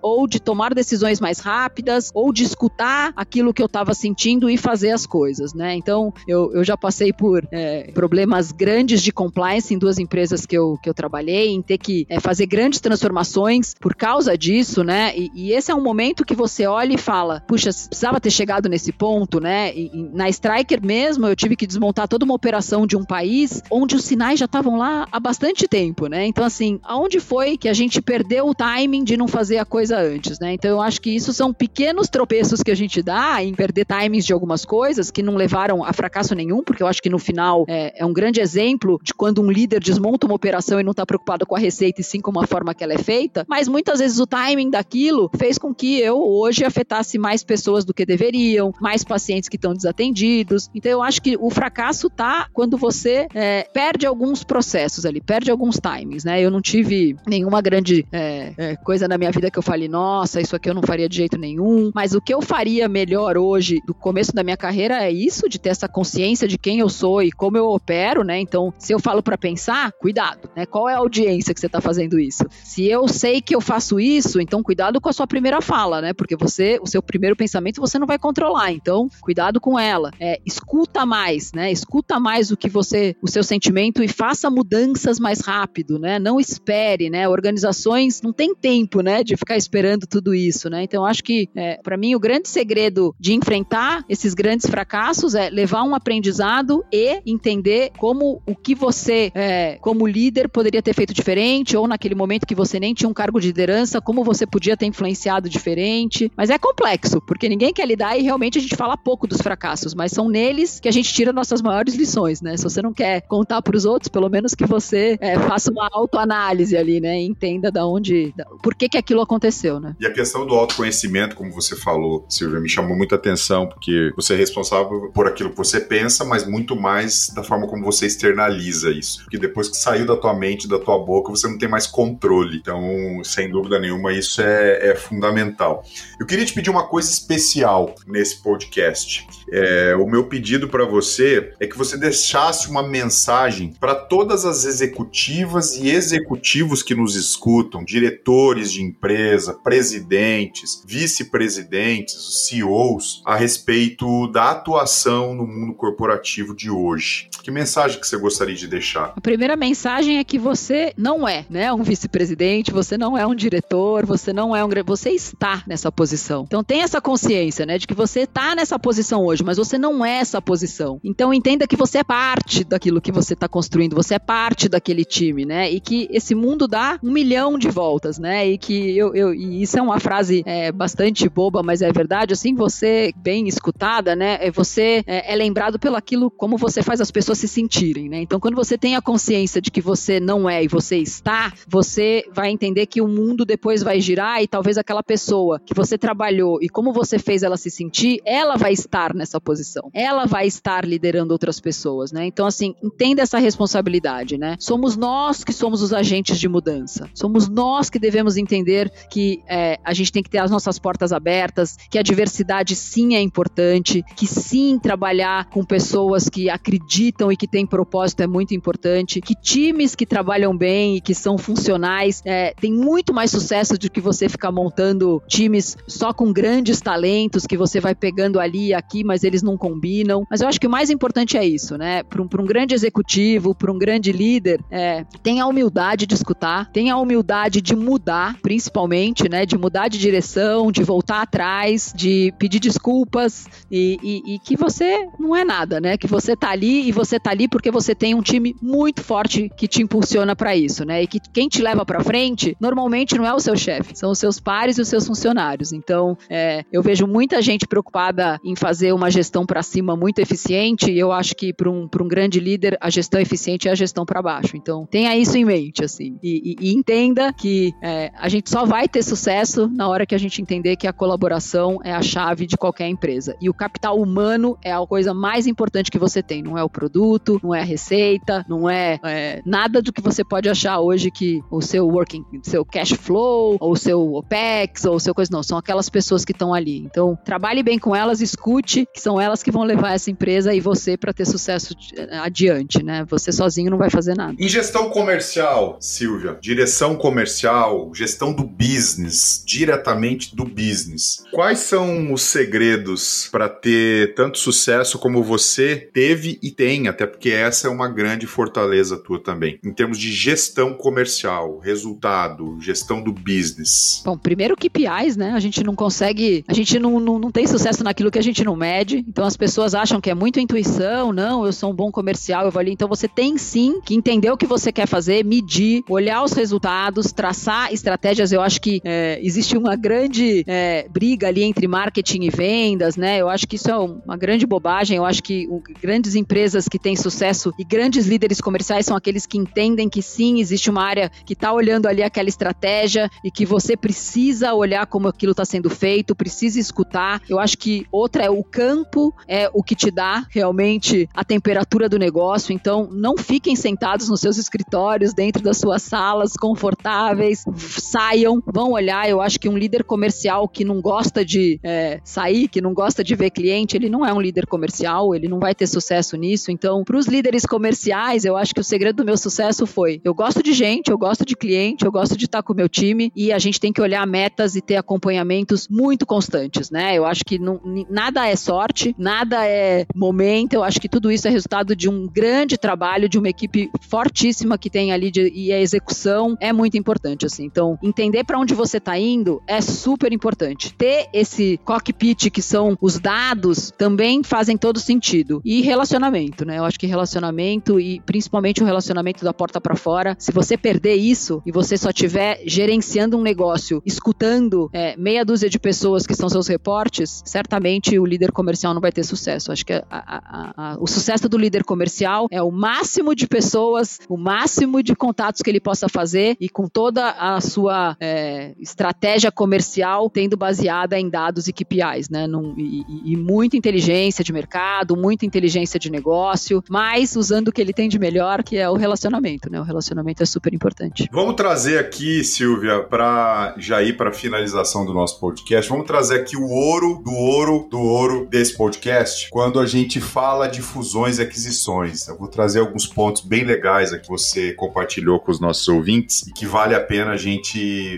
ou de tomar decisões mais rápidas, ou de escutar aquilo que eu estava sentindo e fazer as coisas, né? Então, eu, eu já passei por é, problemas grandes de compliance em duas empresas que eu, que eu trabalhei, em ter que é, fazer grandes transformações por causa disso, né? E, e, esse é um momento que você olha e fala, puxa, precisava ter chegado nesse ponto, né? E, e na Striker mesmo, eu tive que desmontar toda uma operação de um país onde os sinais já estavam lá há bastante tempo, né? Então, assim, aonde foi que a gente perdeu o timing de não fazer a coisa antes, né? Então, eu acho que isso são pequenos tropeços que a gente dá em perder timings de algumas coisas que não levaram a fracasso nenhum, porque eu acho que no final é, é um grande exemplo de quando um líder desmonta uma operação e não está preocupado com a receita e sim com a forma que ela é feita, mas muitas vezes o timing daquilo fez com que eu hoje afetasse mais pessoas do que deveriam, mais pacientes que estão desatendidos. Então, eu acho que o fracasso tá quando você é, perde alguns processos ali, perde alguns timings, né? Eu não tive nenhuma grande é, é, coisa na minha vida que eu falei, nossa, isso aqui eu não faria de jeito nenhum, mas o que eu faria melhor hoje, do começo da minha carreira, é isso, de ter essa consciência de quem eu sou e como eu opero, né? Então, se eu falo para pensar, cuidado, né? Qual é a audiência que você tá fazendo isso? Se eu sei que eu faço isso, então cuidado com a sua primeira fala, né? Porque você, o seu primeiro pensamento você não vai controlar, então cuidado com ela. É, escuta mais, né? Escuta mais o que você, o seu sentimento e faça mudanças mais rápido, né? Não espere, né? Organizações não tem tempo, né? De ficar esperando tudo isso, né? Então acho que é, para mim o grande segredo de enfrentar esses grandes fracassos é levar um aprendizado e entender como o que você, é, como líder, poderia ter feito diferente, ou naquele momento que você nem tinha um cargo de liderança, como você podia ter influenciado diferente. Mas é complexo, porque ninguém quer lidar e realmente a gente fala pouco dos fracassos, mas são neles que a gente tira nossas maiores lições, né? Se você não quer contar para os outros, pelo menos que você é, faça uma autoanálise ali, né? E entenda da onde, da, por que que aquilo aconteceu, né? E a questão do autoconhecimento, como você falou, Silvia, me chamou muita atenção, porque você é responsável por aquilo que você pensa, mas muito mais da forma como você externaliza isso. Porque depois que saiu da tua mente, da tua boca, você não tem mais controle. Então, sem dúvida nenhuma, isso é, é fundamental. Eu queria te pedir uma coisa especial nesse podcast. É, o meu pedido para você é que você deixasse uma mensagem para todas as executivas e executivos que nos escutam, diretores de empresa, presidentes, vice-presidentes, CEOs, a respeito da atuação no mundo corporativo de hoje. Que mensagem que você gostaria de deixar? A primeira mensagem é que você não é, né, um vice-presidente, você não é um diretor, você não é um, você está nessa posição. Então tem essa consciência, né, de que você está nessa posição hoje, mas você não é essa posição. Então entenda que você é parte daquilo que você está construindo, você é parte daquele time, né, e que esse mundo dá um milhão de voltas, né, e que eu, eu e isso é uma frase é, bastante boba, mas é verdade. Assim, você bem escutada, né, é, você é, é lembrado pelo aquilo como você faz as pessoas pessoas se sentirem, né? Então, quando você tem a consciência de que você não é e você está, você vai entender que o mundo depois vai girar e talvez aquela pessoa que você trabalhou e como você fez ela se sentir, ela vai estar nessa posição. Ela vai estar liderando outras pessoas, né? Então, assim, entenda essa responsabilidade, né? Somos nós que somos os agentes de mudança. Somos nós que devemos entender que é, a gente tem que ter as nossas portas abertas, que a diversidade sim é importante, que sim trabalhar com pessoas que acreditam e que têm propósito é muito importante, que times que trabalham bem e que são funcionais é, têm muito mais sucesso do que você ficar montando times só com grandes talentos que você vai pegando ali e aqui, mas eles não combinam. Mas eu acho que o mais importante é isso, né? Para um, um, grande executivo, para um grande líder, é, tenha a humildade de escutar, tenha a humildade de mudar, principalmente, né? De mudar de direção, de voltar atrás, de pedir desculpas e, e, e que você não é nada, né? Que você tá ali e você tá ali porque você tem um time muito forte que te impulsiona para isso, né? E que quem te leva para frente normalmente não é o seu chefe, são os seus pares e os seus funcionários. Então, é, eu vejo muita gente preocupada em fazer uma gestão para cima muito eficiente. E eu acho que para um, um grande líder a gestão eficiente é a gestão para baixo. Então, tenha isso em mente, assim, e, e, e entenda que é, a gente só vai ter sucesso na hora que a gente entender que a colaboração é a chave de qualquer empresa. E o capital humano é a coisa mais importante que você tem, não é o produto não é a receita, não é, é, nada do que você pode achar hoje que o seu working, seu cash flow, ou o seu OPEX, ou o seu coisa, não, são aquelas pessoas que estão ali. Então, trabalhe bem com elas, escute, que são elas que vão levar essa empresa e você para ter sucesso adiante, né? Você sozinho não vai fazer nada. Em gestão comercial, Silvia, direção comercial, gestão do business, diretamente do business. Quais são os segredos para ter tanto sucesso como você teve e tem até porque essa é uma grande fortaleza tua também, em termos de gestão comercial, resultado, gestão do business. Bom, primeiro KPIs, né? A gente não consegue, a gente não, não, não tem sucesso naquilo que a gente não mede, então as pessoas acham que é muito intuição, não, eu sou um bom comercial, eu vou ali. Então você tem sim que entender o que você quer fazer, medir, olhar os resultados, traçar estratégias. Eu acho que é, existe uma grande é, briga ali entre marketing e vendas, né? Eu acho que isso é uma grande bobagem. Eu acho que grandes empresas que têm sucesso e grandes líderes comerciais são aqueles que entendem que sim, existe uma área que está olhando ali aquela estratégia e que você precisa olhar como aquilo está sendo feito, precisa escutar. Eu acho que outra é o campo, é o que te dá realmente a temperatura do negócio. Então, não fiquem sentados nos seus escritórios, dentro das suas salas confortáveis, saiam, vão olhar. Eu acho que um líder comercial que não gosta de é, sair, que não gosta de ver cliente, ele não é um líder comercial, ele não vai ter sucesso nisso. Então, para os líderes comerciais, eu acho que o segredo do meu sucesso foi: eu gosto de gente, eu gosto de cliente, eu gosto de estar com o meu time e a gente tem que olhar metas e ter acompanhamentos muito constantes, né? Eu acho que não, nada é sorte, nada é momento. Eu acho que tudo isso é resultado de um grande trabalho de uma equipe fortíssima que tem ali de, e a execução é muito importante, assim. Então, entender para onde você está indo é super importante. Ter esse cockpit que são os dados também faz fazem todo sentido. E relacionamento, né? Eu acho que relacionamento e principalmente o relacionamento da porta para fora, se você perder isso e você só estiver gerenciando um negócio, escutando é, meia dúzia de pessoas que são seus reportes, certamente o líder comercial não vai ter sucesso. Acho que a, a, a, o sucesso do líder comercial é o máximo de pessoas, o máximo de contatos que ele possa fazer e com toda a sua é, estratégia comercial tendo baseada em dados e KPIs, né? Num, e, e, muita inteligência de mercado, muita inteligência de negócio, mas usando o que ele tem de melhor, que é o relacionamento, né? O relacionamento é super importante. Vamos trazer aqui, Silvia, para já ir para a finalização do nosso podcast, vamos trazer aqui o ouro do ouro do ouro desse podcast, quando a gente fala de fusões e aquisições. Eu vou trazer alguns pontos bem legais aqui que você compartilhou com os nossos ouvintes e que vale a pena a gente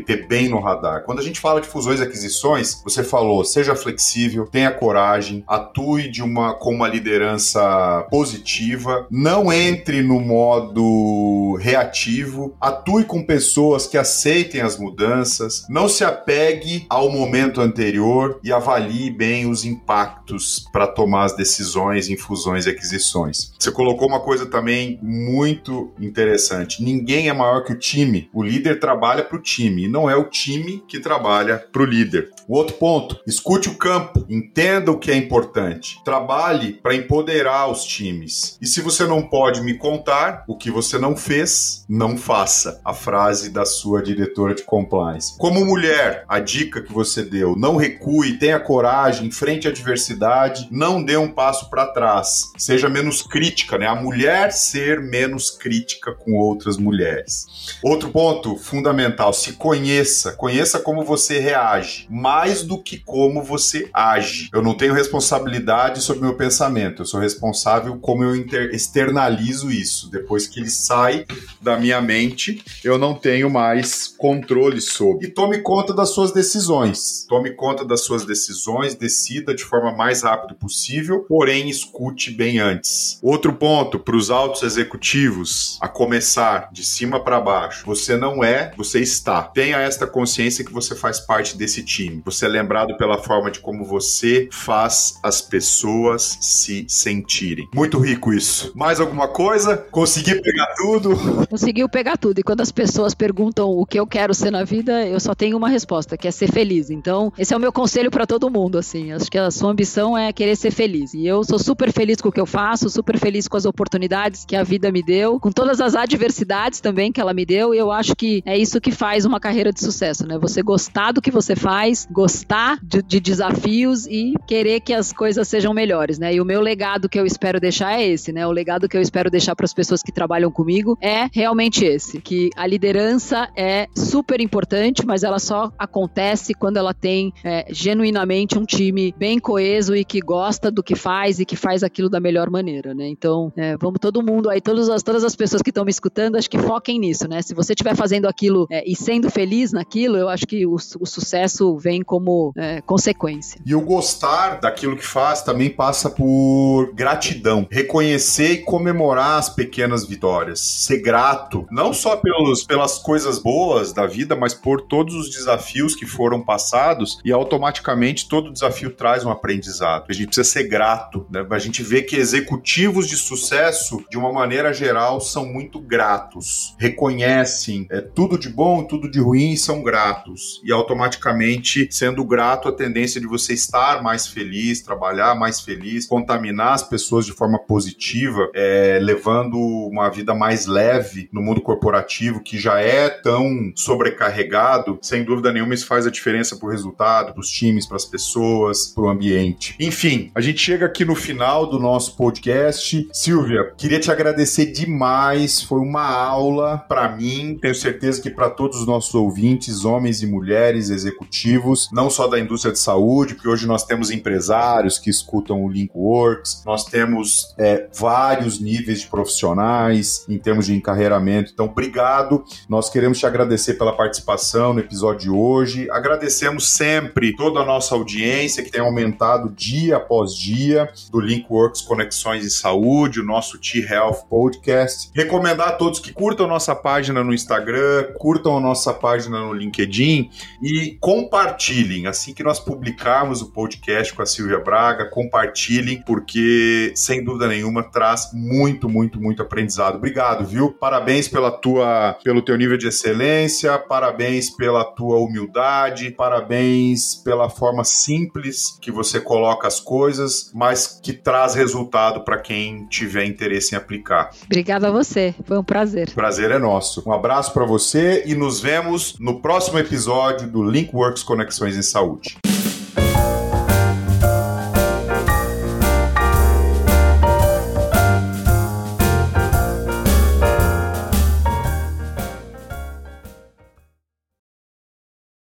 ter bem no radar. Quando a gente fala de fusões e aquisições, você falou, seja flexível, tenha coragem, atue de uma com uma liderança positiva, não entre no modo reativo, atue com pessoas que aceitem as mudanças, não se apegue ao momento anterior e avalie bem os impactos para tomar as decisões em fusões e aquisições. Você colocou uma coisa também muito interessante. Ninguém é maior que o time. O líder trabalha para o time, e não é o time que trabalha para o líder. O outro ponto, escute o campo, entenda o que é importante, trabalhe para empoderar os times. E se você não pode me contar o que você não fez, não faça. A frase da sua diretora de compliance. Como mulher, a dica que você deu, não recue, tenha coragem, enfrente a adversidade, não dê um passo para trás. Seja menos crítica, né? A mulher ser menos crítica com outras mulheres. Outro ponto fundamental, se conheça, conheça como você reage. Mais do que como você age. Eu não tenho responsabilidade sobre meu pensamento, eu sou responsável como eu externalizo isso. Depois que ele sai da minha mente, eu não tenho mais controle sobre. E tome conta das suas decisões. Tome conta das suas decisões, decida de forma mais rápida possível, porém escute bem antes. Outro ponto para os altos executivos, a começar de cima para baixo. Você não é, você está. Tenha esta consciência que você faz parte desse time. Você é lembrado pela forma de como você faz as pessoas se sentirem. Muito rico isso. Mais alguma coisa? Consegui pegar tudo? Conseguiu pegar tudo. E quando as pessoas perguntam o que eu quero ser na vida, eu só tenho uma resposta, que é ser feliz. Então, esse é o meu conselho para todo mundo, assim. Acho que a sua ambição é querer ser feliz. E eu sou super feliz com o que eu faço, super feliz com as oportunidades que a vida me deu, com todas as adversidades também que ela me deu. E eu acho que é isso que faz uma carreira de sucesso, né? Você gostar do que você faz, gostar de, de, desafios e querer que as coisas sejam melhores, né? E o meu legado que eu espero deixar é esse, né? O legado que eu espero deixar para as pessoas que trabalham comigo é realmente esse, que a liderança é super importante, mas ela só acontece quando ela tem é, genuinamente um time bem coeso e que gosta do que faz e que faz aquilo da melhor maneira, né? Então, é, vamos todo mundo aí, todas as, todas as pessoas que estão me escutando, acho que foquem nisso, né? Se você estiver fazendo aquilo é, e sendo feliz naquilo, eu acho que o, o sucesso vem como é, consequência. E o gostar daquilo que faz também passa por gratidão. Reconhecer e comemorar as pequenas vitórias. Ser grato, não só pelos, pelas coisas boas da vida, mas por todos os desafios que foram passados e automaticamente todo desafio traz um aprendizado. A gente precisa ser grato. Né? A gente vê que executivos de sucesso, de uma maneira geral, são muito gratos. Reconhecem é, tudo de bom, tudo de ruim, são gratos. E automaticamente sendo grato, a tendência de você estar mais feliz, trabalhar mais feliz, contaminar as pessoas de forma positiva, é, levando uma vida mais leve no mundo corporativo que já é tão sobrecarregado, sem dúvida nenhuma isso faz a diferença para o resultado, para os times, para as pessoas, para o ambiente. Enfim, a gente chega aqui no final do nosso podcast. Silvia, queria te agradecer demais, foi uma aula para mim, tenho certeza que para todos os nossos ouvintes, homens e mulheres executivos, não só da indústria de saúde, porque hoje nós temos empresários que escutam o Linkworks, nós temos é, vários níveis de profissionais em termos de encarreiramento. Então, obrigado. Nós queremos te agradecer pela participação no episódio de hoje. Agradecemos sempre toda a nossa audiência que tem aumentado dia após dia do Linkworks Conexões em Saúde, o nosso T-Health Podcast. Recomendar a todos que curtam nossa página no Instagram, curtam a nossa página no LinkedIn e compartilhem. Assim que nós publicarmos o podcast com a Silvia Braga, compartilhem porque sem dúvida nenhuma traz muito, muito, muito aprendizado. Obrigado, viu? Parabéns pela tua, pelo teu nível de excelência, parabéns pela tua humildade, parabéns pela forma simples que você coloca as coisas, mas que traz resultado para quem tiver interesse em aplicar. Obrigada a você, foi um prazer. Prazer é nosso. Um abraço para você e nos vemos no próximo episódio do Linkworks Conexões em Saúde.